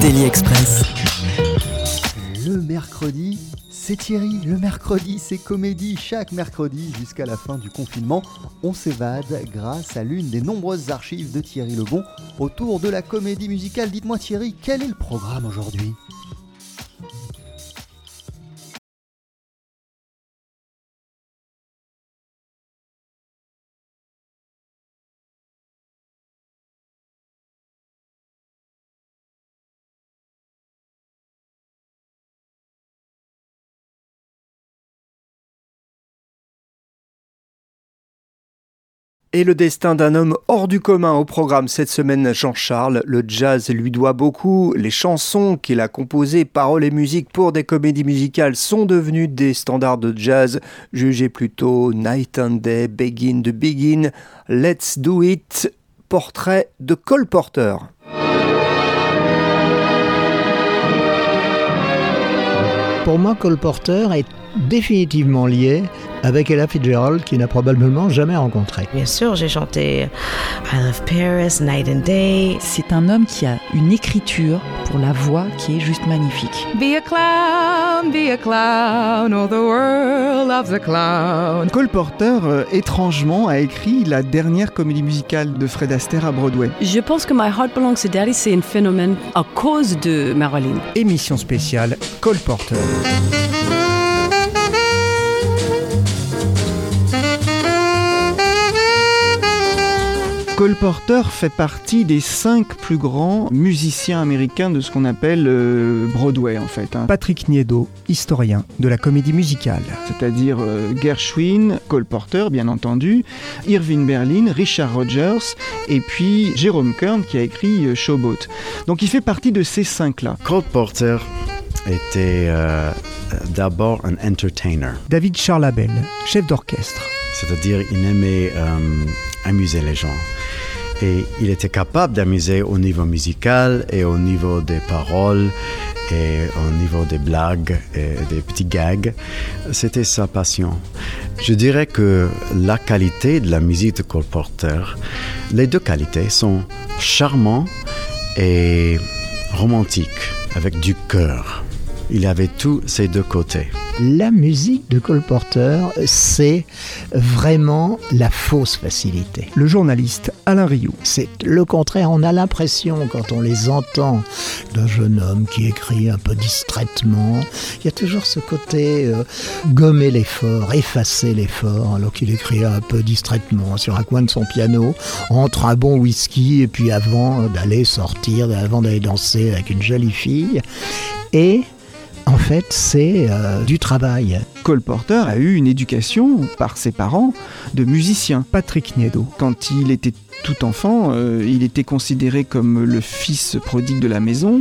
Daily Express. Le mercredi, c'est Thierry. Le mercredi, c'est comédie. Chaque mercredi, jusqu'à la fin du confinement, on s'évade grâce à l'une des nombreuses archives de Thierry Lebon autour de la comédie musicale. Dites-moi Thierry, quel est le programme aujourd'hui? Et le destin d'un homme hors du commun au programme cette semaine, Jean-Charles. Le jazz lui doit beaucoup. Les chansons qu'il a composées, paroles et musique pour des comédies musicales sont devenues des standards de jazz. Jugez plutôt Night and Day, Begin the Begin, Let's Do It, portrait de Cole Porter. Pour moi, Cole Porter est définitivement lié avec Ella Fitzgerald qui n'a probablement jamais rencontré. Bien sûr, j'ai chanté I Love Paris, Night and Day. C'est un homme qui a une écriture pour la voix qui est juste magnifique. Be a clown, be a clown, oh the world loves a clown. Cole Porter, euh, étrangement, a écrit la dernière comédie musicale de Fred Astaire à Broadway. Je pense que My Heart Belongs to Daddy, c'est un phénomène à cause de Marilyn. Émission spéciale Cole Porter. Cole Porter fait partie des cinq plus grands musiciens américains de ce qu'on appelle euh, Broadway en fait. hein. Patrick Niedo, historien de la comédie musicale. C'est-à-dire euh, Gershwin, Cole Porter bien entendu, Irving Berlin, Richard Rogers et puis Jérôme Kern qui a écrit euh, Showboat. Donc il fait partie de ces cinq-là. Cole Porter était euh, d'abord un entertainer, David Charlabel, chef d'orchestre. C'est-à-dire il aimait euh, amuser les gens. Et il était capable d'amuser au niveau musical et au niveau des paroles et au niveau des blagues et des petits gags. C'était sa passion. Je dirais que la qualité de la musique de Cole Porter, les deux qualités sont charmants et romantiques, avec du cœur. Il avait tous ces deux côtés. La musique de Cole Porter, c'est vraiment la fausse facilité. Le journaliste Alain Rioux. C'est le contraire, on a l'impression quand on les entend d'un jeune homme qui écrit un peu distraitement, il y a toujours ce côté euh, gommer l'effort, effacer l'effort, alors qu'il écrit un peu distraitement sur un coin de son piano, entre un bon whisky et puis avant d'aller sortir, avant d'aller danser avec une jolie fille. Et en fait, c'est euh, du travail. Cole Porter a eu une éducation par ses parents de musicien. Patrick Niedo, quand il était tout enfant, euh, il était considéré comme le fils prodigue de la maison.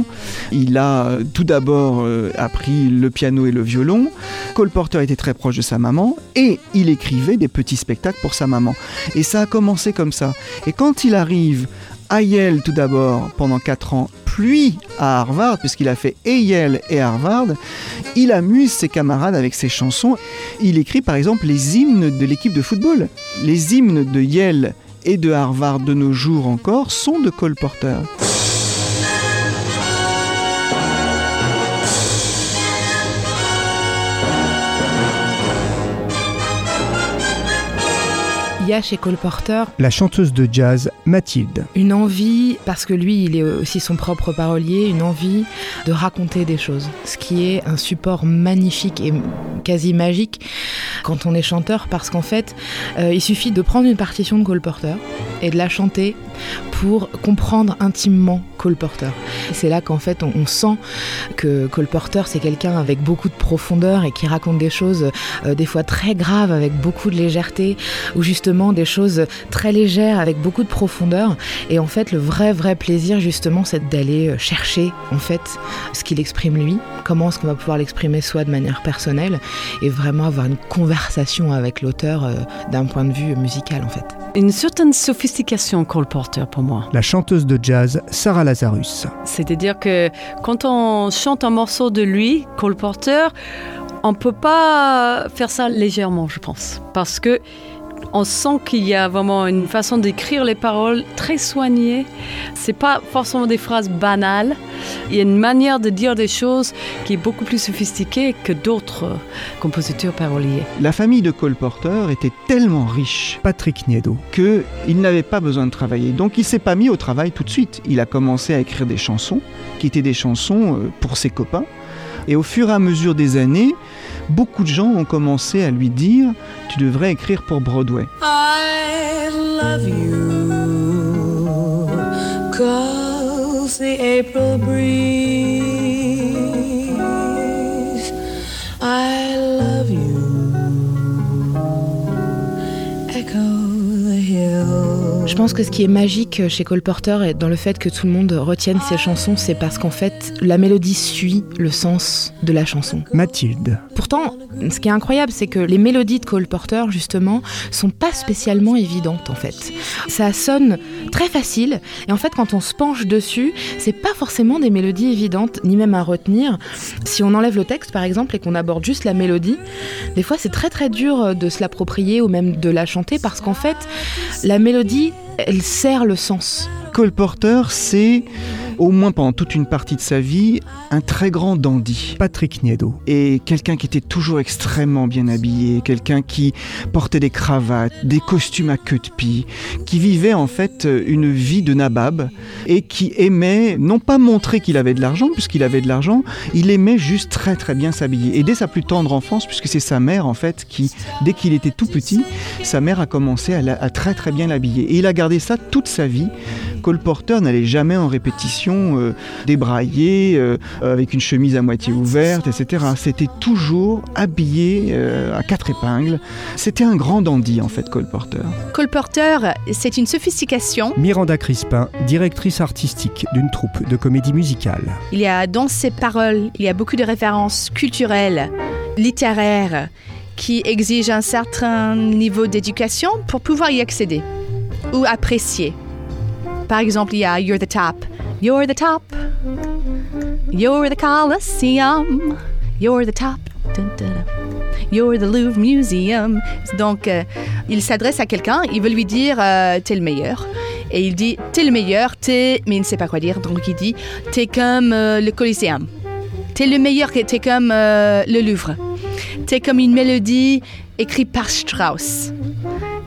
Il a euh, tout d'abord euh, appris le piano et le violon. Cole Porter était très proche de sa maman et il écrivait des petits spectacles pour sa maman. Et ça a commencé comme ça. Et quand il arrive à Yale tout d'abord pendant 4 ans, puis à Harvard, puisqu'il a fait et Yale et Harvard, il amuse ses camarades avec ses chansons. Il écrit par exemple les hymnes de l'équipe de football. Les hymnes de Yale et de Harvard de nos jours encore sont de Cole Porter. Il y a chez Cole Porter La chanteuse de jazz Mathilde. une envie, parce que lui, il est aussi son propre parolier, une envie de raconter des choses. Ce qui est un support magnifique et quasi magique quand on est chanteur, parce qu'en fait, euh, il suffit de prendre une partition de Cole Porter et de la chanter pour comprendre intimement Cole Porter. C'est là qu'en fait on, on, sent que Cole Porter c'est quelqu'un avec beaucoup de profondeur et qui raconte des choses euh, des fois très graves avec beaucoup de légèreté ou justement des choses très légères avec beaucoup de profondeur. Et en fait le vrai vrai plaisir justement c'est d'aller euh, chercher en fait ce qu'il exprime lui, comment est-ce qu'on va pouvoir l'exprimer soit de manière personnelle et vraiment avoir une conversation avec l'auteur euh, d'un point de vue musical en fait. Une certaine sophistication Cole Porter pour moi. La chanteuse de jazz Sarah Lazarus. C'est-à-dire que quand on chante un morceau de lui, Cole Porter, on peut pas faire ça légèrement, je pense, parce que on sent qu'il y a vraiment une façon d'écrire les paroles très soignée. C'est pas forcément des phrases banales. Il y a une manière de dire des choses qui est beaucoup plus sophistiquée que d'autres compositeurs paroliers. La famille de Cole Porter était tellement riche, Patrick Niedo, que il n'avait pas besoin de travailler. Donc il s'est pas mis au travail tout de suite. Il a commencé à écrire des chansons qui étaient des chansons pour ses copains. Et au fur et à mesure des années, beaucoup de gens ont commencé à lui dire Tu devrais écrire pour Broadway. Je pense que ce qui est magique chez Cole Porter et dans le fait que tout le monde retienne ses chansons, c'est parce qu'en fait, la mélodie suit le sens de la chanson. Mathilde. Pourtant, ce qui est incroyable, c'est que les mélodies de Cole Porter, justement, sont pas spécialement évidentes en fait. Ça sonne très facile et en fait, quand on se penche dessus, c'est pas forcément des mélodies évidentes, ni même à retenir. Si on enlève le texte, par exemple, et qu'on aborde juste la mélodie, des fois, c'est très très dur de se l'approprier ou même de la chanter parce qu'en fait, la mélodie elle sert le sens. Cole Porter, c'est au moins pendant toute une partie de sa vie, un très grand dandy. Patrick Niedo. Et quelqu'un qui était toujours extrêmement bien habillé, quelqu'un qui portait des cravates, des costumes à queue de pie, qui vivait en fait une vie de nabab et qui aimait non pas montrer qu'il avait de l'argent, puisqu'il avait de l'argent, il aimait juste très très bien s'habiller. Et dès sa plus tendre enfance, puisque c'est sa mère en fait qui, dès qu'il était tout petit, sa mère a commencé à, la, à très très bien l'habiller. Et il a gardé ça toute sa vie. Cole Porter n'allait jamais en répétition euh, débraillé, euh, avec une chemise à moitié ouverte, etc. C'était toujours habillé euh, à quatre épingles. C'était un grand dandy en fait, Cole Porter. Cole Porter, c'est une sophistication. Miranda Crispin, directrice artistique d'une troupe de comédie musicale. Il y a dans ses paroles, il y a beaucoup de références culturelles, littéraires, qui exigent un certain niveau d'éducation pour pouvoir y accéder ou apprécier. Par exemple, il y a You're the Top. You're the top. You're the Colosseum. You're the top. Dun, dun, dun. You're the Louvre Museum. Donc, euh, il s'adresse à quelqu'un, il veut lui dire euh, T'es le meilleur. Et il dit T'es le meilleur, t'es. Mais il ne sait pas quoi dire. Donc, il dit T'es comme euh, le Colosseum. T'es le meilleur, t'es comme le Louvre. T'es comme une mélodie écrite par Strauss.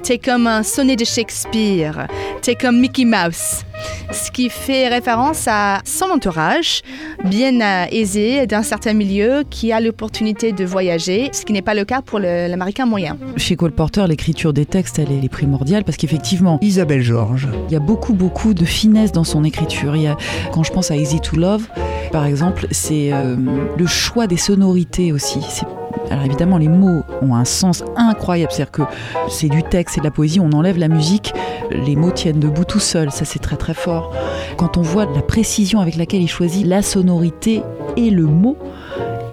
T'es comme un sonnet de Shakespeare. T'es comme Mickey Mouse. Ce qui fait référence à son entourage, bien aisé d'un certain milieu, qui a l'opportunité de voyager, ce qui n'est pas le cas pour l'américain moyen. Chez Cole Porter, l'écriture des textes, elle est primordiale parce qu'effectivement, Isabelle Georges. Il y a beaucoup, beaucoup de finesse dans son écriture. Il y a, quand je pense à Easy to Love, par exemple, c'est euh, le choix des sonorités aussi. C'est alors évidemment, les mots ont un sens incroyable, c'est-à-dire que c'est du texte, c'est de la poésie, on enlève la musique, les mots tiennent debout tout seuls, ça c'est très très fort. Quand on voit la précision avec laquelle il choisit la sonorité et le mot,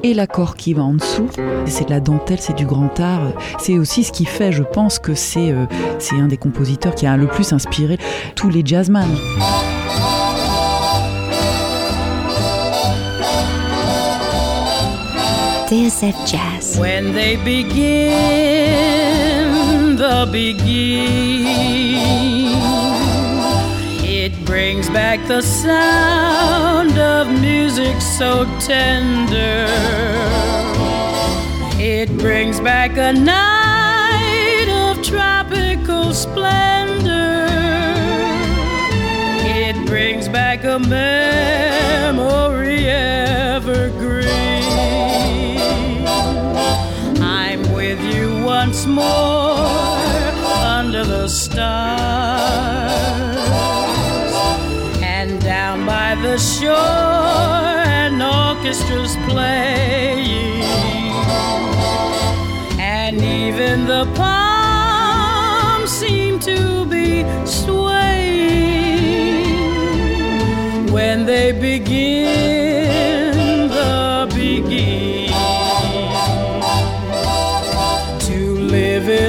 et l'accord qui va en dessous. C'est de la dentelle, c'est du grand art. C'est aussi ce qui fait, je pense, que c'est euh, un des compositeurs qui a le plus inspiré tous les jazzman. TSF Jazz. When they begin the beginning, it brings back the sound of music so tender. It brings back a night of tropical splendor. It brings back a memory evergreen. Once more, under the stars. And down by the shore, an orchestra's playing. And even the palms seem to be swaying when they begin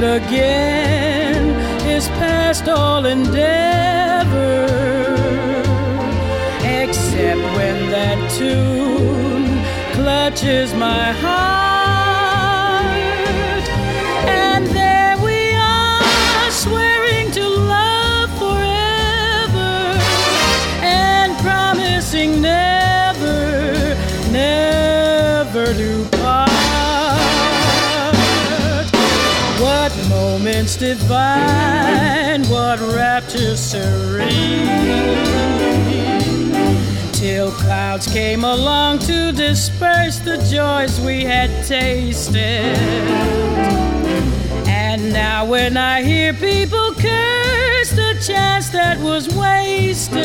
again. Is past all endeavor except when that tune clutches my heart divine what rapture serene till clouds came along to disperse the joys we had tasted and now when I hear people curse the chance that was wasted,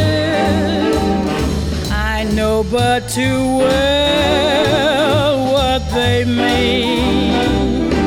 I know but too well what they mean.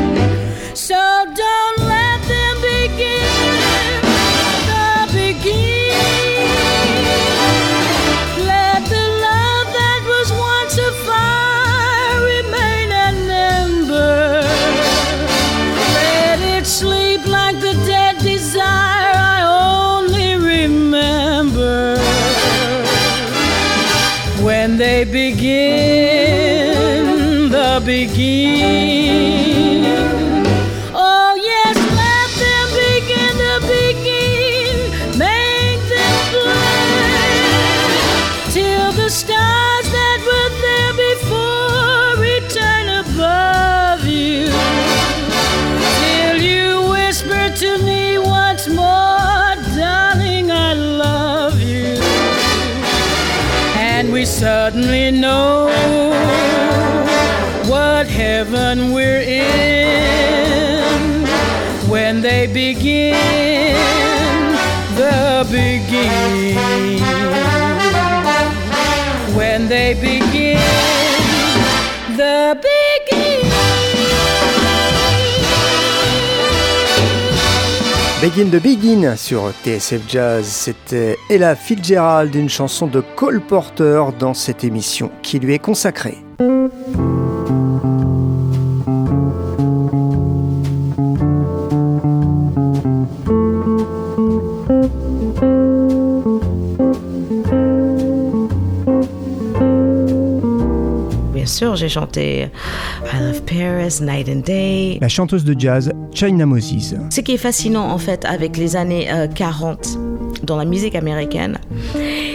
Begin the Begin sur TSF Jazz, c'était Ella Fitzgerald, une chanson de Cole Porter dans cette émission qui lui est consacrée. Bien sûr, j'ai chanté I Love Paris, Night and Day. La chanteuse de jazz Ce qui est fascinant en fait avec les années euh, 40 dans la musique américaine,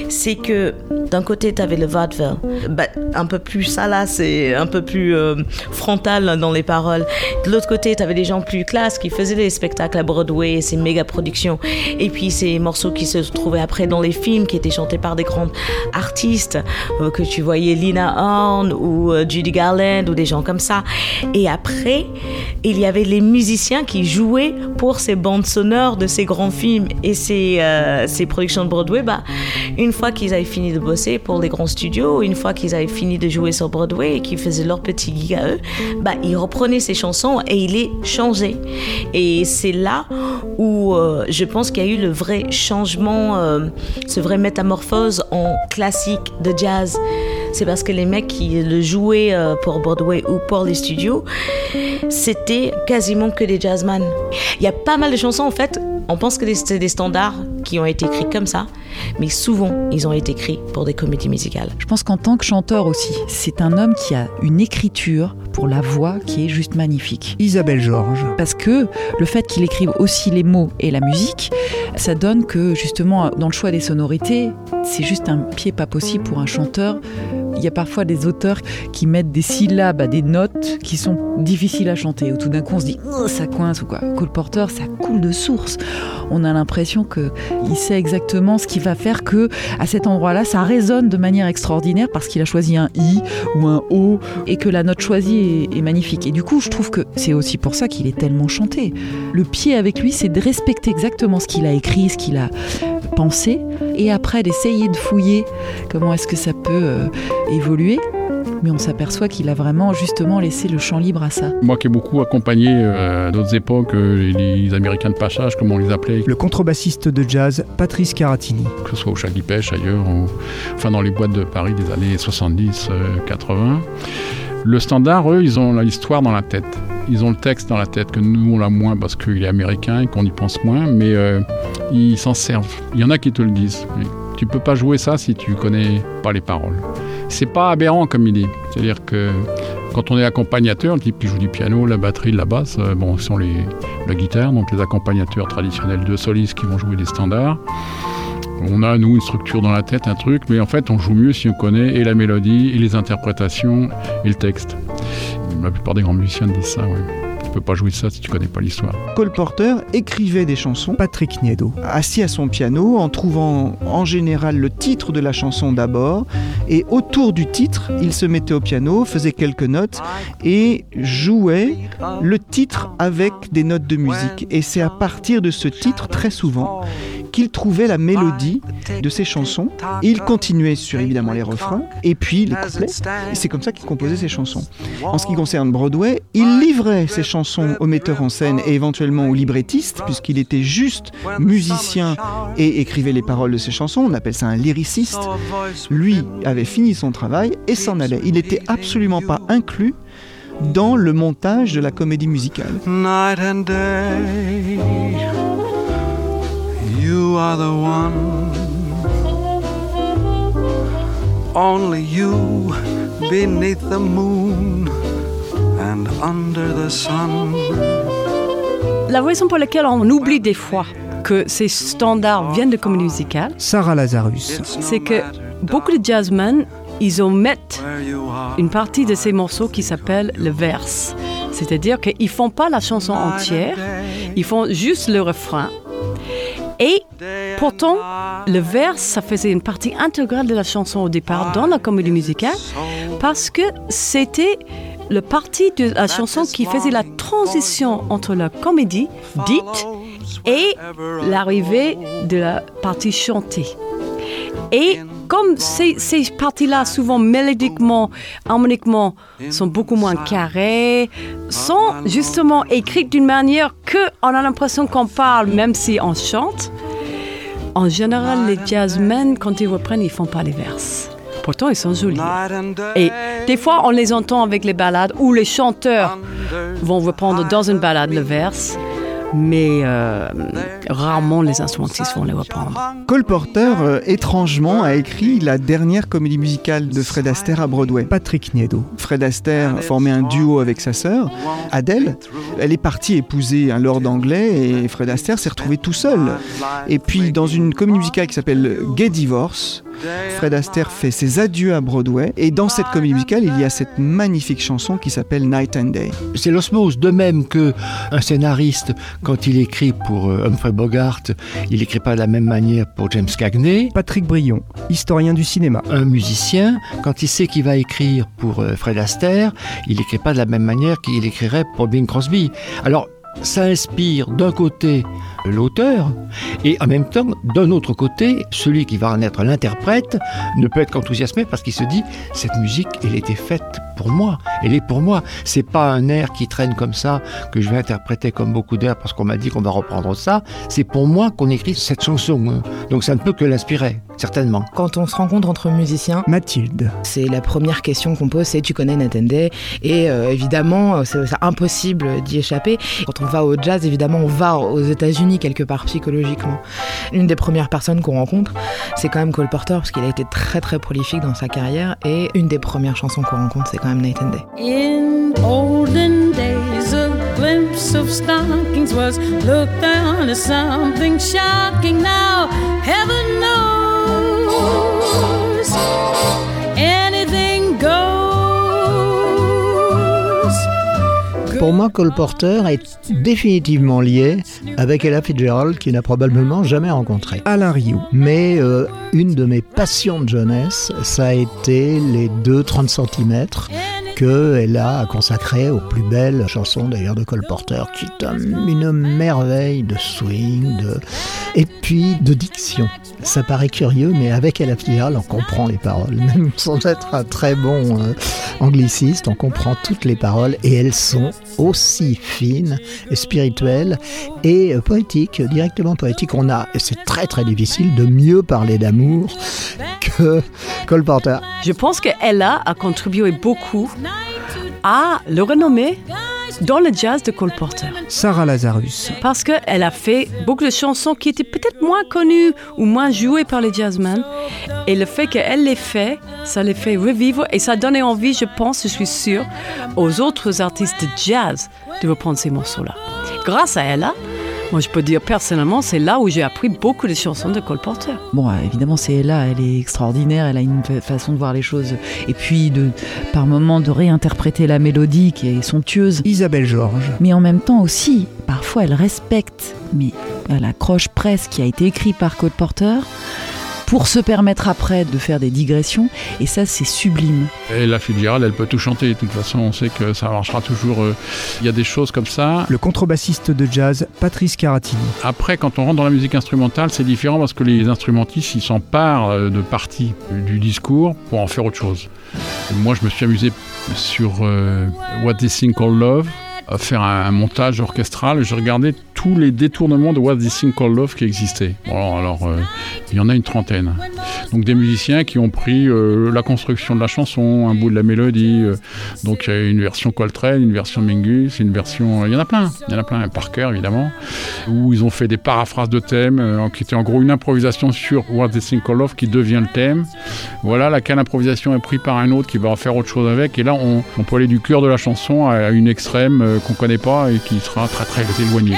c'est que d'un côté tu avais le vaudeville, bah, un peu plus ça là, c'est un peu plus euh, frontal dans les paroles. De l'autre côté, tu avais des gens plus classes qui faisaient des spectacles à Broadway, ces méga productions, et puis ces morceaux qui se trouvaient après dans les films, qui étaient chantés par des grandes artistes euh, que tu voyais Lina Horne ou euh, Judy Garland ou des gens comme ça. Et après, il y avait les musiciens qui jouaient pour ces bandes sonores de ces grands films et ces, ces productions de Broadway. Bah, une fois qu'ils avaient fini de bosser pour les grands studios, une fois qu'ils avaient fini de jouer sur Broadway et qu'ils faisaient leur petit gig à eux, bah, ils reprenaient ces chansons et ils les changeaient. Et c'est là où euh, je pense qu'il y a eu le vrai changement, euh, ce vrai métamorphose en classique de jazz. C'est parce que les mecs qui le jouaient euh, pour Broadway ou pour les studios, c'était quasiment que des jazzman. Il y a pas mal de chansons en fait. On pense que c'est des standards qui ont été écrits comme ça, mais souvent ils ont été écrits pour des comédies musicales. Je pense qu'en tant que chanteur aussi, c'est un homme qui a une écriture pour la voix qui est juste magnifique. Isabelle Georges. Parce que le fait qu'il écrive aussi les mots et la musique, ça donne que justement dans le choix des sonorités, c'est juste un pied pas possible pour un chanteur Il y a parfois des auteurs qui mettent des syllabes à des notes qui sont difficiles à chanter, tout d'un coup on se dit Oh, ça coince ou quoi. Cole Porter, ça coule de source. On a l'impression qu'il sait exactement ce qui va faire que à cet endroit-là, ça résonne de manière extraordinaire parce qu'il a choisi un I ou un O et que la note choisie est, est magnifique. Et du coup, je trouve que c'est aussi pour ça qu'il est tellement chanté. Le pied avec lui, c'est de respecter exactement ce qu'il a écrit, ce qu'il a pensé, et après d'essayer de fouiller comment est-ce que ça peut euh, évoluer. Mais on s'aperçoit qu'il a vraiment justement laissé le champ libre à ça. Moi qui ai beaucoup accompagné euh, à d'autres époques euh, les Américains de passage, comme on les appelait, Le contrebassiste de jazz Patrice Caratini. que ce soit au Chagui Pêche ailleurs, ou- enfin dans les boîtes de Paris des années 70, euh, 80. Le standard, eux, ils ont l'histoire dans la tête. Ils ont le texte dans la tête, que nous, on l'a moins parce qu'il est américain et qu'on y pense moins, mais euh, ils s'en servent. Il y en a qui te le disent. Tu peux pas jouer ça si tu connais pas les paroles. C'est pas aberrant comme idée. C'est-à-dire que quand on est accompagnateur, le type qui joue du piano, la batterie, la basse, euh, bon, ce sont les, la guitare, donc les accompagnateurs traditionnels de solistes qui vont jouer des standards. On a, nous, une structure dans la tête, un truc, mais en fait, on joue mieux si on connaît et la mélodie, et les interprétations, et le texte. La plupart des grands musiciens disent ça, ouais. Peux pas jouer ça si tu connais pas l'histoire. Cole Porter écrivait des chansons, Patrick Niedo, assis à son piano, en trouvant en général le titre de la chanson d'abord, et autour du titre, il se mettait au piano, faisait quelques notes et jouait le titre avec des notes de musique. Et c'est à partir de ce titre, très souvent, qu'il trouvait la mélodie de ses chansons. Et il continuait sur évidemment les refrains et puis les couplets. Et c'est comme ça qu'il composait ses chansons. En ce qui concerne Broadway, il livrait ses chansons au metteur en scène et éventuellement au librettiste, puisqu'il était juste musicien et écrivait les paroles de ses chansons. On appelle ça un lyriciste. Lui avait fini son travail et s'en allait. Il n'était absolument pas inclus dans le montage de la comédie musicale. night and day. Are the one, only you beneath the moon and under the sun. La raison pour laquelle on oublie des fois que ces standards viennent de comédie musicale, Sarah Lazarus. c'est que beaucoup de jazzmen, ils omettent une partie de ces morceaux qui s'appelle le verse. C'est-à-dire qu'ils font pas la chanson entière, ils font juste le refrain. Et pourtant, le verse, ça faisait une partie intégrale de la chanson au départ dans la comédie musicale parce que c'était le parti de la chanson qui faisait la transition entre la comédie dite et l'arrivée de la partie chantée. Comme ces, parties-là, souvent mélodiquement, harmoniquement, sont beaucoup moins carrées, sont justement écrites d'une manière que on a l'impression qu'on parle, même si on chante. En général, les jazzmen, quand ils reprennent, ils font pas les verses. Pourtant, ils sont jolis. Et des fois, on les entend avec les ballades, où les chanteurs vont reprendre dans une ballade le verse, mais euh, rarement les instrumentistes vont les reprendre. Cole Porter, euh, étrangement, a écrit la dernière comédie musicale de Fred Astaire à Broadway. Patrick Niedo. Fred Astaire formait un duo avec sa sœur, Adèle. Elle est partie épouser un lord anglais et Fred Astaire s'est retrouvé tout seul. Et puis, dans une comédie musicale qui s'appelle Gay Divorce, Fred Astaire fait ses adieux à Broadway. Et dans cette comédie musicale, il y a cette magnifique chanson qui s'appelle Night and Day. C'est l'osmose, de même que un scénariste, quand il écrit pour euh, Humphrey Bogart, il n'écrit pas de la même manière pour James Cagney. Patrick Brion, historien du cinéma. Un musicien, quand il sait qu'il va écrire pour euh, Fred Astaire, il n'écrit pas de la même manière qu'il écrirait pour Bing Crosby. Alors, ça inspire d'un côté l'auteur et en même temps, d'un autre côté, celui qui va en être l'interprète ne peut être qu'enthousiasmé parce qu'il se dit cette musique, elle était faite pour moi, elle est pour moi. C'est pas un air qui traîne comme ça que je vais interpréter comme beaucoup d'airs parce qu'on m'a dit qu'on va reprendre ça. C'est pour moi qu'on écrit cette chanson. hein. Donc ça ne peut que l'inspirer, certainement. Quand on se rencontre entre musiciens, Mathilde. c'est la première question qu'on pose, c'est tu connais Nathan Day Et euh, évidemment, c'est c'est impossible d'y échapper. Quand on va au jazz, évidemment, on va aux États-Unis quelque part psychologiquement. Une des premières personnes qu'on rencontre, c'est quand même Cole Porter parce qu'il a été très très prolifique dans sa carrière. Et une des premières chansons qu'on rencontre, c'est In olden days, a glimpse of stockings was looked on as something shocking. Now, heaven knows Pour moi, Cole Porter est définitivement lié avec Ella Fitzgerald, qui n'a probablement jamais rencontré. Alain Rioux. Mais euh, une de mes passions de jeunesse, ça a été les deux 30 cm qu'elle a consacré aux plus belles chansons d'ailleurs de Cole Porter, qui est un- une merveille de swing, et puis de diction. Ça paraît curieux, mais avec Ella Fitzgerald, on comprend les paroles. Même sans être un très bon euh, angliciste, on comprend toutes les paroles et elles sont aussi fines spirituelles et euh, poétiques, directement poétiques. On a, c'est très très difficile de mieux parler d'amour que Cole Porter. Je pense qu'Ella a contribué beaucoup à le renommée dans le jazz de Cole Porter. Sarah Lazarus. Parce qu'elle a fait beaucoup de chansons qui étaient peut-être moins connues ou moins jouées par les jazzmen. Et le fait qu'elle les fait, ça les fait revivre et ça a donné envie, je pense, je suis sûre, aux autres artistes de jazz de reprendre ces morceaux-là. Grâce à Ella, moi je peux dire personnellement, c'est là où j'ai appris beaucoup de chansons de Cole Porter. Bon, euh, évidemment, c'est là, elle est extraordinaire, elle a une fa- façon de voir les choses, et puis de, par moments de réinterpréter la mélodie qui est somptueuse. Isabelle Georges. Mais en même temps aussi, parfois elle respecte, mais elle accroche presse qui a été écrit par Cole Porter pour se permettre après de faire des digressions, et ça c'est sublime. Et la Fitzgerald, elle peut tout chanter. De toute façon, on sait que ça marchera toujours. euh, Il y a des choses comme ça. Le contrebassiste de jazz Patrice Caratini. Après, quand on rentre dans la musique instrumentale, c'est différent parce que les instrumentistes, ils s'emparent euh, de parties du discours pour en faire autre chose. Et moi, je me suis amusé sur euh, What This Thing Called Love, à faire un, un montage orchestral. J'ai regardé tous les détournements de What This Thing Called Love qui existaient. Bon, alors, euh, il y en a une trentaine. Donc des musiciens qui ont pris euh, la construction de la chanson, un bout de la mélodie. euh, donc il y a une version Coltrane, une version Mingus, une version... Il y en a plein. Il y en a plein. Parker, évidemment. Où ils ont fait des paraphrases de thèmes, qui étaient en gros une improvisation sur What This Thing Called Love qui devient le thème. Voilà, laquelle improvisation est prise par un autre qui va en faire autre chose avec. Et là, on, on peut aller du cœur de la chanson à une extrême qu'on connaît pas et qui sera très très éloignée.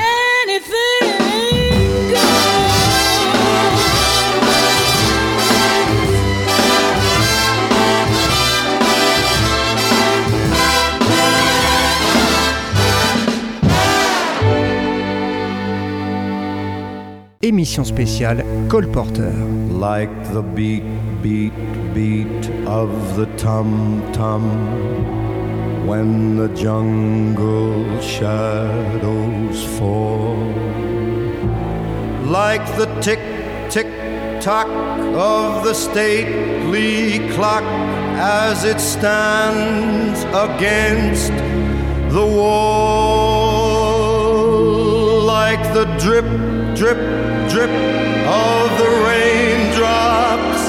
Émission spéciale Cole Porter. Like the beat, beat, beat of the tum tum when the jungle shadows fall. Like the tick, tick, tock of the stately clock as it stands against the wall. Like the drip, drip, drip of the raindrops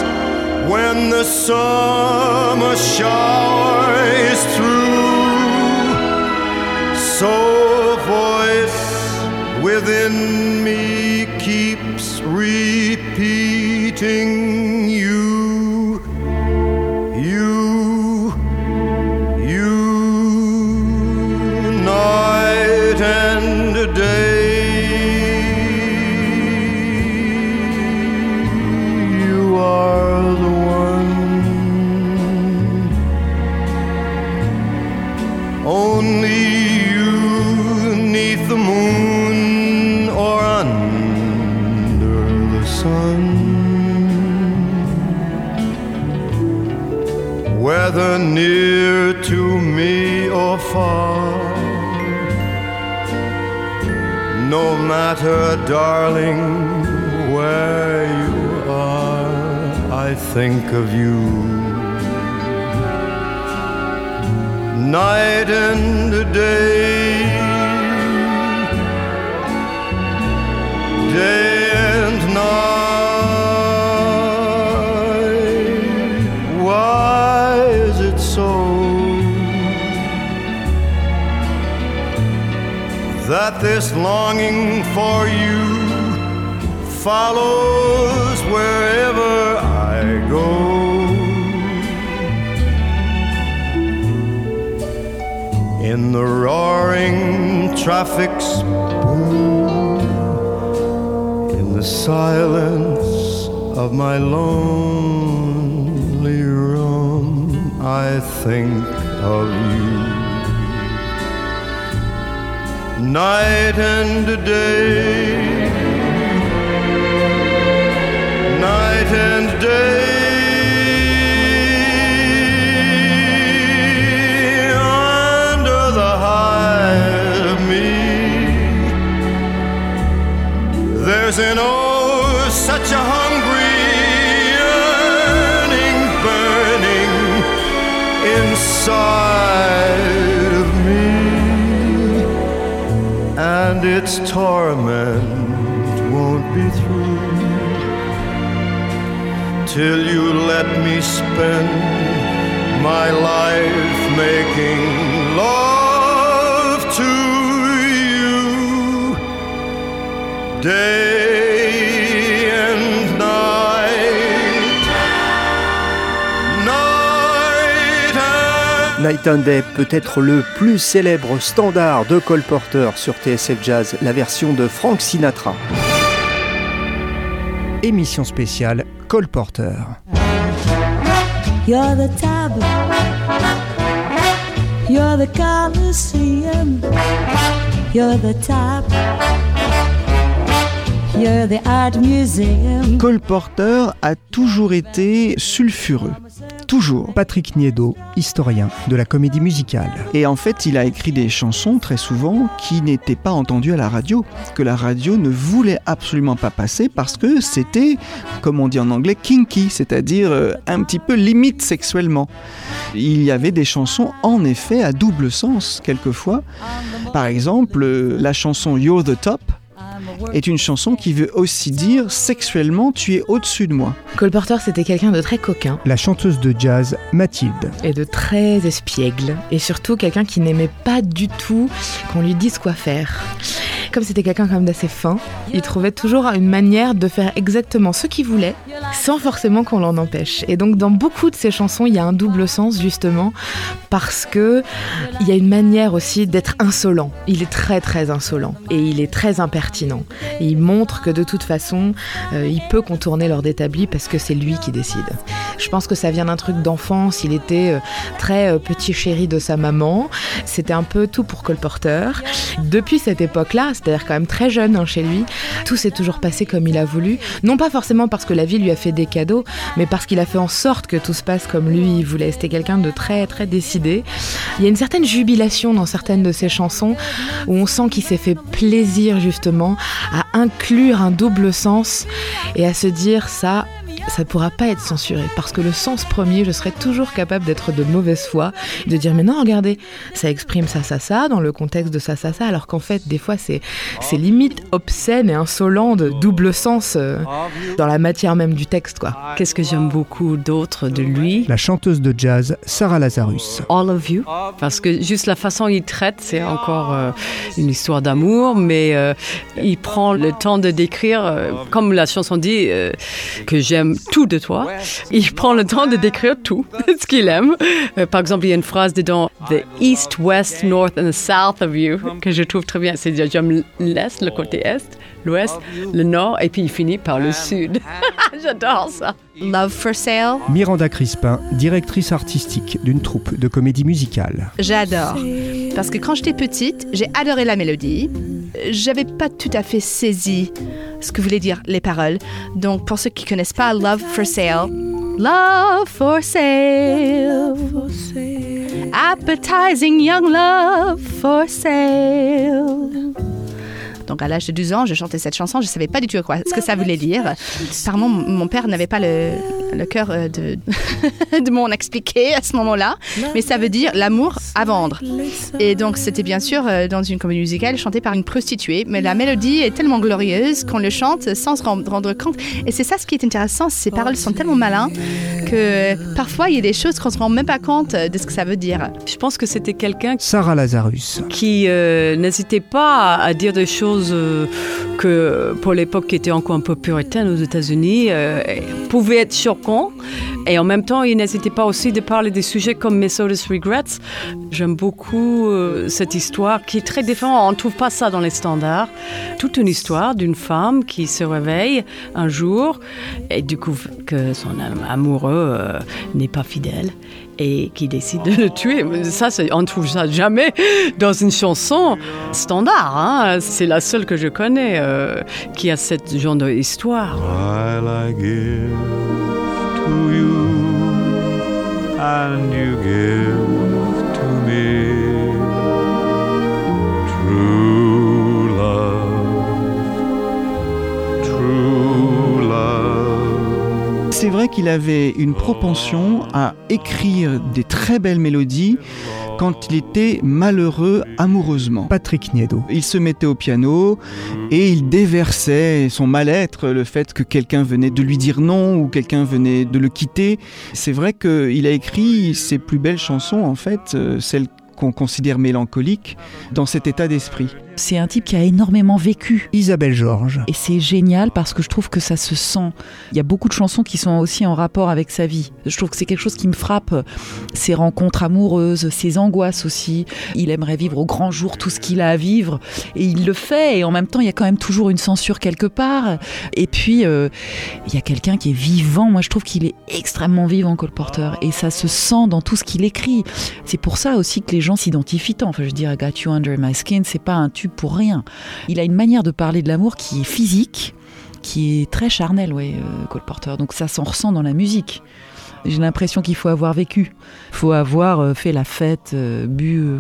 when the summer shower is through. So a voice within me keeps repeating matter, darling, where you are, I think of you. Night and day, that this longing for you follows wherever I go? In the roaring traffic's boom, in the silence of my lonely room, I think of you. Night and day, night and day. Its torment won't be through till you let me spend my life making love to you. Day Night and Day, peut-être le plus célèbre standard de Cole Porter sur TSF Jazz, la version de Frank Sinatra. Émission spéciale Cole Porter. You're the tab. You're the Coliseum. You're the top. You're the art museum. Cole Porter a toujours été sulfureux. Toujours. Patrick Niedo, historien de la comédie musicale. Et en fait, il a écrit des chansons très souvent qui n'étaient pas entendues à la radio, que la radio ne voulait absolument pas passer parce que c'était, comme on dit en anglais, kinky, c'est-à-dire euh, un petit peu limite sexuellement. Il y avait des chansons en effet à double sens quelquefois. Par exemple, euh, la chanson You're the Top est une chanson qui veut aussi dire sexuellement tu es au-dessus de moi. Cole Porter, c'était quelqu'un de très coquin La chanteuse de jazz Mathilde. et de très espiègle. Et surtout quelqu'un qui n'aimait pas du tout qu'on lui dise quoi faire. Comme c'était quelqu'un quand même d'assez fin, il trouvait toujours une manière de faire exactement ce qu'il voulait, sans forcément qu'on l'en empêche. Et donc dans beaucoup de ses chansons, il y a un double sens justement, parce que il y a une manière aussi d'être insolent. Il est très très insolent et il est très impertinent. Il montre que de toute façon, euh, il peut contourner l'ordre établi parce que c'est lui qui décide. Je pense que ça vient d'un truc d'enfance. Il était euh, très euh, petit chéri de sa maman. C'était un peu tout pour Cole Porter. Depuis cette époque-là, c'est-à-dire quand même très jeune hein, chez lui, tout s'est toujours passé comme il a voulu. Non pas forcément parce que la vie lui a fait des cadeaux, mais parce qu'il a fait en sorte que tout se passe comme lui il voulait. C'était quelqu'un de très très décidé. Il y a une certaine jubilation dans certaines de ses chansons où on sent qu'il s'est fait plaisir justement à inclure un double sens et à se dire ça ça ne pourra pas être censuré parce que le sens premier, je serais toujours capable d'être de mauvaise foi, de dire mais non, regardez, ça exprime ça, ça, ça dans le contexte de ça, ça, ça, alors qu'en fait, des fois, c'est c'est limite obscène et insolent de double sens euh, dans la matière même du texte, quoi. Qu'est-ce que j'aime beaucoup d'autre de lui? La chanteuse de jazz Sarah Lazarus. All of You, parce que juste la façon il traite, c'est encore euh, une histoire d'amour, mais euh, il prend le temps de décrire, euh, comme la chanson dit, euh, que j'aime tout de toi. Il prend le temps de décrire tout ce qu'il aime. Euh, par exemple, il y a une phrase dedans, The East, West, North and the South of You, que je trouve très bien. C'est-à-dire, j'aime l'Est, le côté Est, l'Ouest, le Nord, et puis il finit par le Sud. J'adore ça. Love for Sale. Miranda Crispin, directrice artistique d'une troupe de comédie musicale. J'adore. Parce que quand j'étais petite, j'ai adoré la mélodie. J'avais pas tout à fait saisi ce que voulaient dire les paroles. Donc, pour ceux qui connaissent pas Love for Sale, Love for Sale. Appetizing young love for sale. Donc à l'âge de 12 ans, je chantais cette chanson, je ne savais pas du tout quoi, ce que ça voulait dire. Apparemment, mon père n'avait pas le, le cœur euh, de, de m'en expliquer à ce moment-là, mais ça veut dire l'amour à vendre. Et donc c'était bien sûr euh, dans une comédie musicale chantée par une prostituée, mais la mélodie est tellement glorieuse qu'on le chante sans se rend- rendre compte. Et c'est ça ce qui est intéressant, ces paroles sont tellement malins que parfois il y a des choses qu'on ne se rend même pas compte de ce que ça veut dire. Je pense que c'était quelqu'un Sarah Lazarus. qui euh, n'hésitait pas à dire des choses euh, que pour l'époque qui était encore un peu puritaine aux États-Unis euh, pouvaient être choquants, Et en même temps, il n'hésitait pas aussi de parler des sujets comme Minnesota's Regrets. J'aime beaucoup euh, cette histoire qui est très différente. On ne trouve pas ça dans les standards. Toute une histoire d'une femme qui se réveille un jour et découvre que son am- amoureux euh, n'est pas fidèle et qui décide de le tuer. Ça, on ne trouve ça jamais dans une chanson standard. hein. C'est la seule que je connais euh, qui a ce genre d'histoire. C'est vrai qu'il avait une propension à écrire des très belles mélodies quand il était malheureux amoureusement. Patrick Niedo. Il se mettait au piano et il déversait son mal-être, le fait que quelqu'un venait de lui dire non ou quelqu'un venait de le quitter. C'est vrai qu'il a écrit ses plus belles chansons, en fait, euh, celles qu'on considère mélancoliques, dans cet état d'esprit. C'est un type qui a énormément vécu. Isabelle Georges. Et c'est génial parce que je trouve que ça se sent. Il y a beaucoup de chansons qui sont aussi en rapport avec sa vie. Je trouve que c'est quelque chose qui me frappe. Ses rencontres amoureuses, ses angoisses aussi. Il aimerait vivre au grand jour tout ce qu'il a à vivre. Et il le fait. Et en même temps, il y a quand même toujours une censure quelque part. Et puis, euh, il y a quelqu'un qui est vivant. Moi, je trouve qu'il est extrêmement vivant, Cole Porter. Et ça se sent dans tout ce qu'il écrit. C'est pour ça aussi que les gens s'identifient tant. Enfin, je veux dire, I Got You Under My Skin, c'est pas un tube pour rien. Il a une manière de parler de l'amour qui est physique, qui est très charnelle, ouais, euh, Cole Porter. Donc ça s'en ressent dans la musique. J'ai l'impression qu'il faut avoir vécu, faut avoir euh, fait la fête, euh, bu,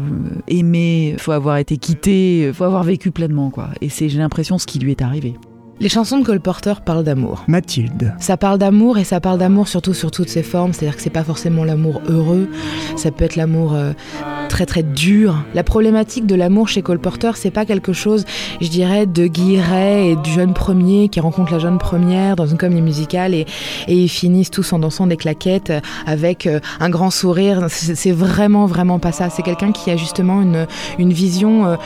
aimé, faut avoir été quitté, faut avoir vécu pleinement, quoi. Et c'est, j'ai l'impression, ce qui lui est arrivé. Les chansons de Cole Porter parlent d'amour. Mathilde. Ça parle d'amour et ça parle d'amour surtout sur toutes ses formes. C'est-à-dire que c'est pas forcément l'amour heureux, ça peut être l'amour euh, très très dur. La problématique de l'amour chez Cole Porter, c'est pas quelque chose, je dirais, de Guilleret et du jeune premier qui rencontre la jeune première dans une comédie musicale et, et ils finissent tous en dansant des claquettes euh, avec euh, un grand sourire. C'est c'est vraiment vraiment pas ça. C'est quelqu'un qui a justement une, une vision euh,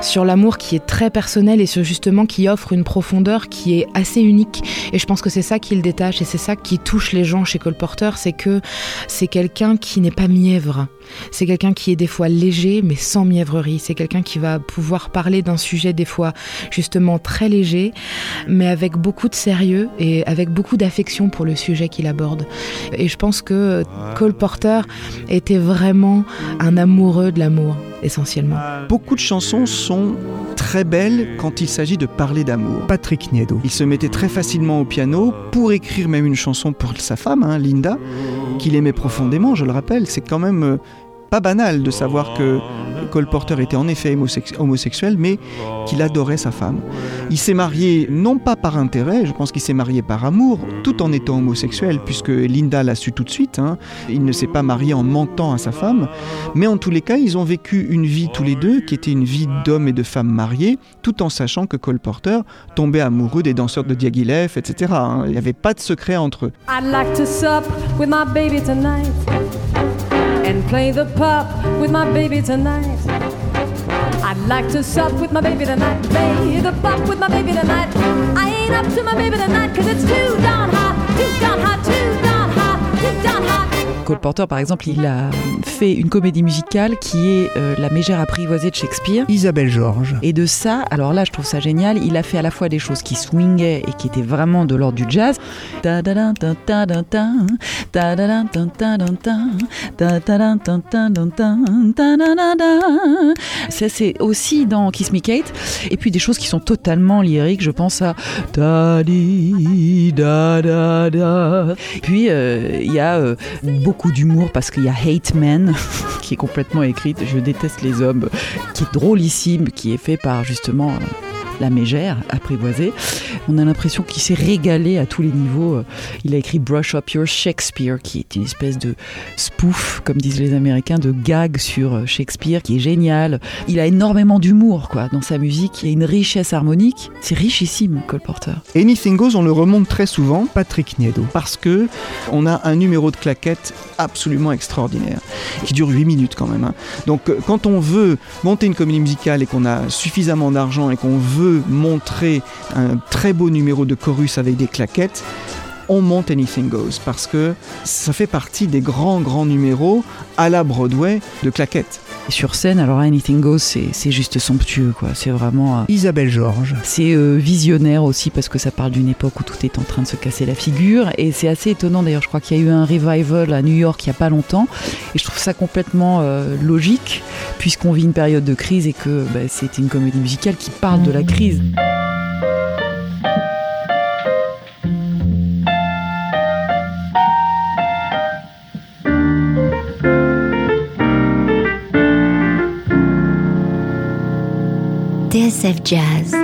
sur l'amour qui est très personnelle et sur justement qui offre une profondeur qui est assez unique. Et je pense que c'est ça qui le détache et c'est ça qui touche les gens chez Cole Porter, c'est que c'est quelqu'un qui n'est pas mièvre. C'est quelqu'un qui est des fois léger mais sans mièvrerie. C'est quelqu'un qui va pouvoir parler d'un sujet des fois justement très léger mais avec beaucoup de sérieux et avec beaucoup d'affection pour le sujet qu'il aborde. Et je pense que Cole Porter était vraiment un amoureux de l'amour essentiellement. Beaucoup de chansons sont très belles quand il s'agit de parler d'amour. Patrick Niedo. Il se mettait très facilement au piano pour écrire même une chanson pour sa femme, hein, Linda, qu'il aimait profondément, je le rappelle. C'est quand même euh, pas banal de savoir que Cole Porter était en effet homosex- homosexuel, mais qu'il adorait sa femme. Il s'est marié non pas par intérêt, je pense qu'il s'est marié par amour, tout en étant homosexuel, puisque Linda l'a su tout de suite. hein. Il ne s'est pas marié en mentant à sa femme, mais en tous les cas, ils ont vécu une vie tous les deux qui était une vie d'homme et de femme mariés, tout en sachant que Cole Porter tombait amoureux des danseurs de Diaghilev, etc. hein. Il n'y avait pas de secret entre eux. And play the pup with my baby tonight. I'd like to sup with my baby tonight, play the pup with my baby tonight. I ain't up to my baby tonight cause it's too darn hot, too darn hot, too darn hot, too darn hot. Cole Porter, par exemple, il a fait une comédie musicale qui est euh, La mégère apprivoisée de Shakespeare. Isabelle Georges. Et de ça, alors là, je trouve ça génial. Il a fait à la fois des choses qui swingaient et qui étaient vraiment de l'ordre du jazz. Ça, c'est aussi dans Kiss Me Kate. Et puis des choses qui sont totalement lyriques. Je pense à. Puis euh, il y a euh, beaucoup d'humour parce qu'il y a Hate Man qui est complètement écrite. Je déteste les hommes, qui est drôlissime, qui est fait par justement la mégère apprivoisée. On a l'impression qu'il s'est régalé à tous les niveaux. Euh, Il a écrit Brush Up Your Shakespeare, qui est une espèce de spoof, comme disent les Américains, de gag sur euh, Shakespeare, qui est génial. Il a énormément d'humour quoi dans sa musique. Il y a une richesse harmonique. C'est richissime, Cole Porter. Anything Goes, on le remonte très souvent, Patrick Niedo, parce que on a un numéro de claquette absolument extraordinaire, qui dure 8 minutes quand même. hein. Donc euh, quand on veut monter une comédie musicale et qu'on a suffisamment d'argent et qu'on veut montrer un très beau numéro de chorus avec des claquettes, on monte Anything Goes parce que ça fait partie des grands, grands numéros à la Broadway de claquettes. Et sur scène, alors Anything Goes, c'est c'est juste somptueux, quoi. C'est vraiment. euh, Isabelle Georges. C'est euh, visionnaire aussi parce que ça parle d'une époque où tout est en train de se casser la figure et c'est assez étonnant d'ailleurs. Je crois qu'il y a eu un revival à New York il n'y a pas longtemps et je trouve ça complètement euh, logique puisqu'on vit une période de crise et que bah, c'est une comédie musicale qui parle de la crise. TSF Jazz.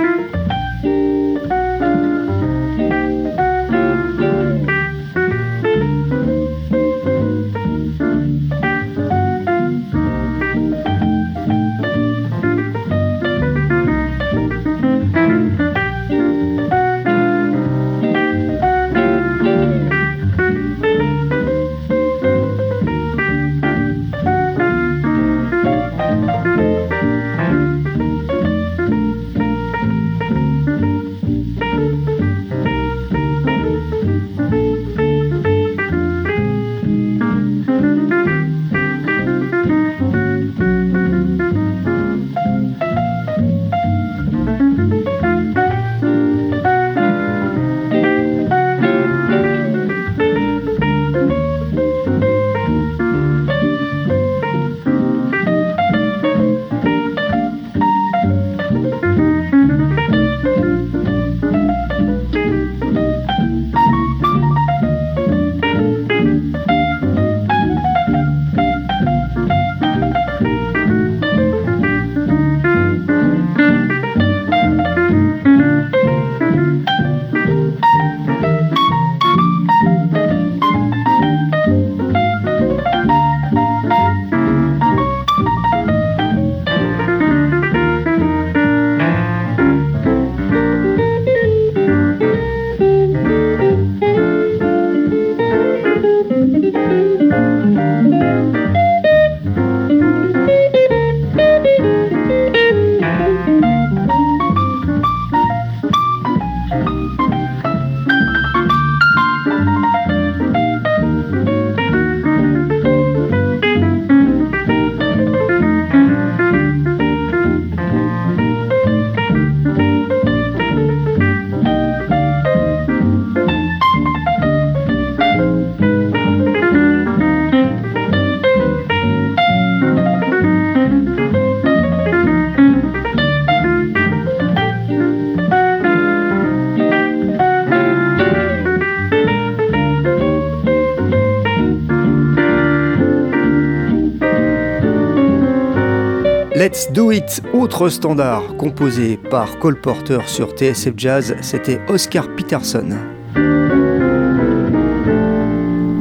Let's Do It, autre standard composé par Cole Porter sur TSF Jazz, c'était Oscar Peterson.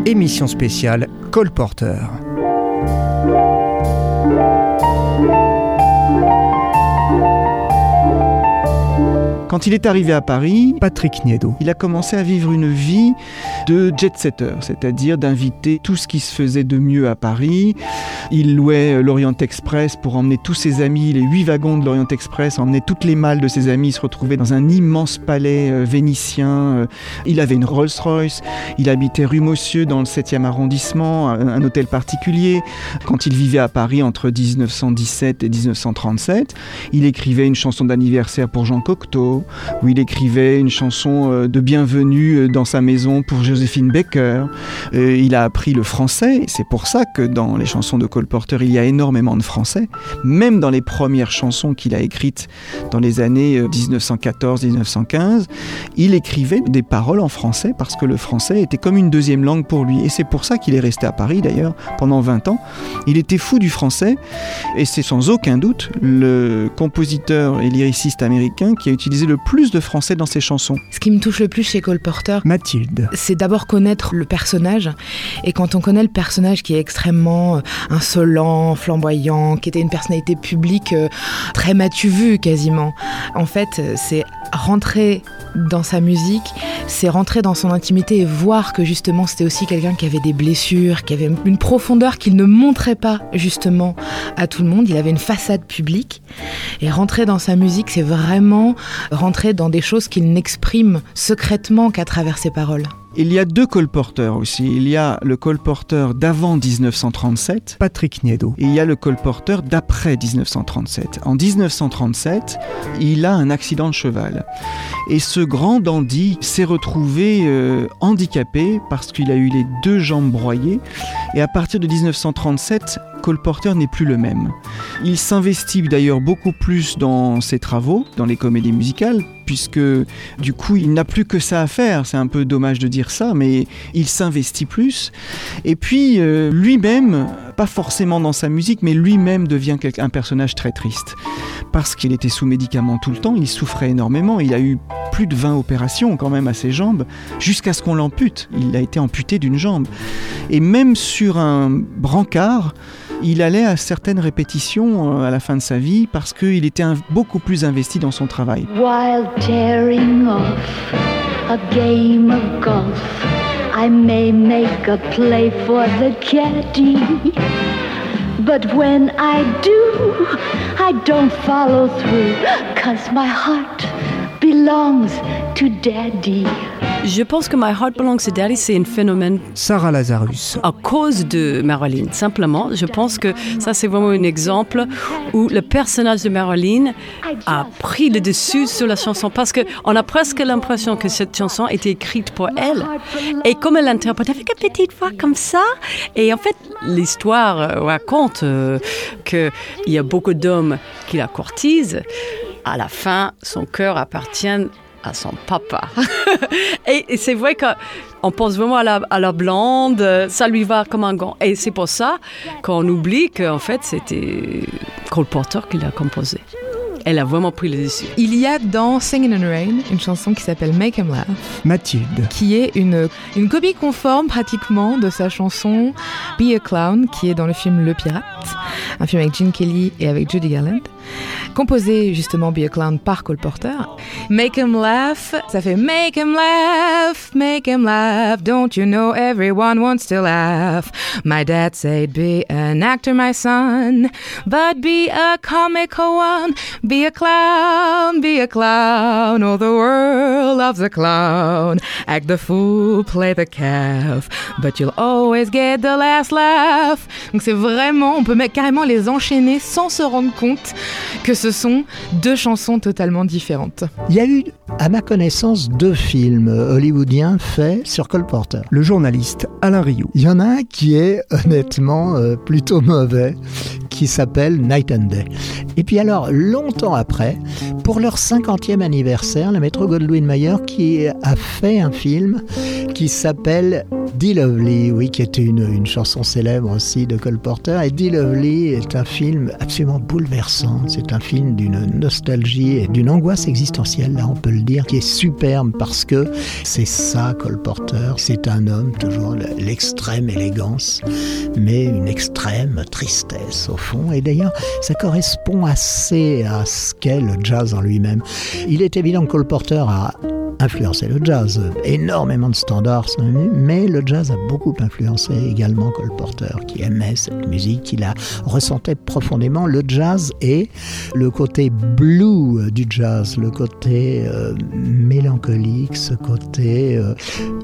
Émission spéciale Cole Porter. Quand il est arrivé à Paris, Patrick Niedo. il a commencé à vivre une vie de jet-setter, c'est-à-dire d'inviter tout ce qui se faisait de mieux à Paris. Il louait euh, l'Orient Express pour emmener tous ses amis, les huit wagons de l'Orient Express, emmener toutes les malles de ses amis, se retrouver dans un immense palais euh, vénitien. Euh, Il avait une Rolls-Royce, il habitait rue Mossieu dans le 7e arrondissement, un, hôtel particulier. Quand il vivait à Paris entre 1917 et 1937, il écrivait une chanson d'anniversaire pour Jean Cocteau, où il écrivait une chanson de bienvenue dans sa maison pour Joséphine Baker. Il a appris le français, c'est pour ça que dans les chansons de Cole Porter, il y a énormément de français. Même dans les premières chansons qu'il a écrites dans les années euh, 1914-1915, il écrivait des paroles en français parce que le français était comme une deuxième langue pour lui. Et c'est pour ça qu'il est resté à Paris d'ailleurs pendant 20 ans. Il était fou du français et c'est sans aucun doute le compositeur et lyriciste américain qui a utilisé le plus de français dans ses chansons. Ce qui me touche le plus chez Cole Porter, Mathilde. c'est d'abord connaître le personnage. Et quand on connaît le personnage qui est extrêmement euh, insolent, flamboyant, qui était une personnalité publique euh, très matu vu quasiment, en fait, euh, c'est rentrer dans sa musique, c'est rentrer dans son intimité et voir que justement c'était aussi quelqu'un qui avait des blessures, qui avait une profondeur qu'il ne montrait pas justement à tout le monde. Il avait une façade publique. Et rentrer dans sa musique, c'est vraiment rentrer dans des choses qu'il n'exprime secrètement qu'à travers ses paroles. Il y a deux colporteurs aussi. Il y a le colporteur d'avant 1937, Patrick Niedo. Et il y a le colporteur d'après 1937. En 1937, il a un accident de cheval. Et ce grand dandy s'est retrouvé euh, handicapé parce qu'il a eu les deux jambes broyées. Et à partir de 1937, Cole Porter n'est plus le même. Il s'investit d'ailleurs beaucoup plus dans ses travaux, dans les comédies musicales, puisque du coup il n'a plus que ça à faire. C'est un peu dommage de dire ça, mais il s'investit plus. Et puis euh, lui-même, pas forcément dans sa musique, mais lui-même devient un personnage très triste. Parce qu'il était sous médicaments tout le temps, il souffrait énormément, il a eu plus de 20 opérations quand même à ses jambes, jusqu'à ce qu'on l'ampute. Il a été amputé d'une jambe. Et même sur un brancard, il allait à certaines répétitions euh, à la fin de sa vie parce qu'il était un, beaucoup plus investi dans son travail. While tearing off a game of golf, I may make a play for the caddy. But when I do, I don't follow through, cause my heart belongs to daddy. Je pense que My Heart Belongs to Daddy, c'est un phénomène. Sarah Lazarus. À cause de Marilyn, simplement. Je pense que ça, c'est vraiment un exemple où le personnage de Marilyn a pris le dessus sur la chanson parce qu'on a presque l'impression que cette chanson était écrite pour elle. Et comme elle l'interprète avec une petite voix comme ça, et en fait, l'histoire euh, raconte euh, qu'il y a beaucoup d'hommes qui la courtisent. À la fin, son cœur appartient à son papa. et, c'est vrai qu'on pense vraiment à la, à la, blonde, ça lui va comme un gant. Et c'est pour ça qu'on oublie qu'en fait, c'était Cole Porter qui l'a composé. Elle a vraiment pris le dessus. Il y a dans Singing in the Rain une chanson qui s'appelle Make Him Laugh. Mathilde. Qui est une, une copie conforme pratiquement de sa chanson Be a Clown qui est dans le film Le Pirate, un film avec Gene Kelly et avec Judy Garland. Composé justement Be a Clown par Cole Porter. Make him laugh, ça fait Make him laugh, make him laugh. Don't you know everyone wants to laugh? My dad said, Be an actor, my son, but be a comical one. Be a clown, be a clown. Oh, the world loves a clown. Act the fool, play the calf, but you'll always get the last laugh. Donc c'est vraiment, on peut carrément les enchaîner sans se rendre compte que ce sont deux chansons totalement différentes. Il y a eu, à ma connaissance, deux films hollywoodiens faits sur Cole Porter. Le journaliste Alain Rioux. Il y en a un qui est honnêtement euh, plutôt mauvais, qui s'appelle Night and Day. Et puis alors, longtemps après, pour leur 50e anniversaire, le maître Goldwyn Mayer qui a fait un film qui s'appelle Dee Lovely, oui, qui était une, une chanson célèbre aussi de Cole Porter. Et Dee Lovely est un film absolument bouleversant. C'est un film d'une nostalgie et d'une angoisse existentielle, là on peut le dire, qui est superbe parce que c'est ça Cole Porter. C'est un homme, toujours l'extrême élégance, mais une extrême tristesse au fond. Et d'ailleurs, ça correspond assez à ce qu'est le jazz en lui-même. Il est évident que Cole Porter a influencé le jazz. Énormément de standards mais le jazz a beaucoup influencé également Cole Porter, qui aimait cette musique, qui la ressentait profondément. Le jazz et le côté blue du jazz, le côté euh, mélancolique, ce côté euh,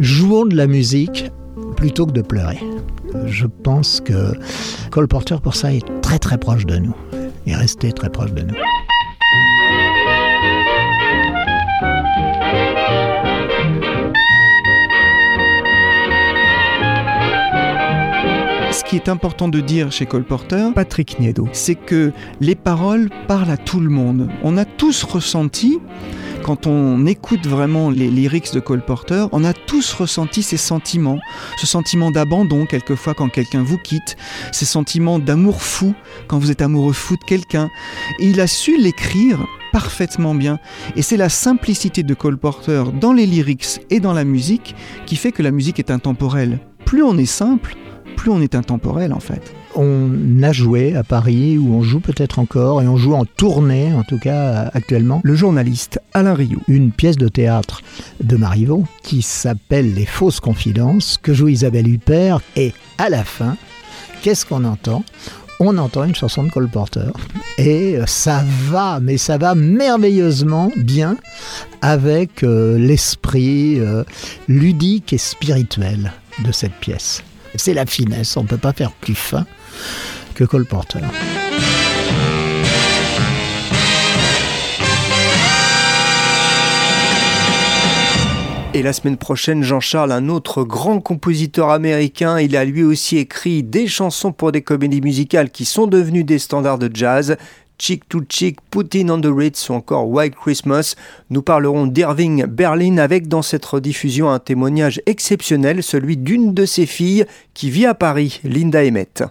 jouons de la musique plutôt que de pleurer. Je pense que Cole Porter, pour ça, est très très proche de nous. Il est resté très proche de nous. Qui est important de dire chez Cole Porter, Patrick Niedo, c'est que les paroles parlent à tout le monde. On a tous ressenti quand on écoute vraiment les lyrics de Cole Porter, on a tous ressenti ces sentiments, ce sentiment d'abandon quelquefois quand quelqu'un vous quitte, ces sentiments d'amour fou quand vous êtes amoureux fou de quelqu'un. Et il a su l'écrire parfaitement bien. Et c'est la simplicité de Cole Porter dans les lyrics et dans la musique qui fait que la musique est intemporelle. Plus on est simple, plus on est intemporel en fait. On a joué à Paris, où on joue peut-être encore, et on joue en tournée, en tout cas actuellement. Le journaliste Alain Rioux. Une pièce de théâtre de Marivaux qui s'appelle Les fausses confidences, que joue Isabelle Huppert, et à la fin, qu'est-ce qu'on entend? On entend une chanson de Cole Porter. Et ça va, mais ça va merveilleusement bien avec euh, l'esprit euh, ludique et spirituel de cette pièce. C'est la finesse, on ne peut pas faire plus fin que Cole Porter. Et la semaine prochaine, Jean-Charles, un autre grand compositeur américain, il a lui aussi écrit des chansons pour des comédies musicales qui sont devenues des standards de jazz. Chick to Chick, Putin on the Ritz ou encore White Christmas. Nous parlerons d'Irving Berlin avec dans cette rediffusion un témoignage exceptionnel, celui d'une de ses filles qui vit à Paris, Linda Emmett.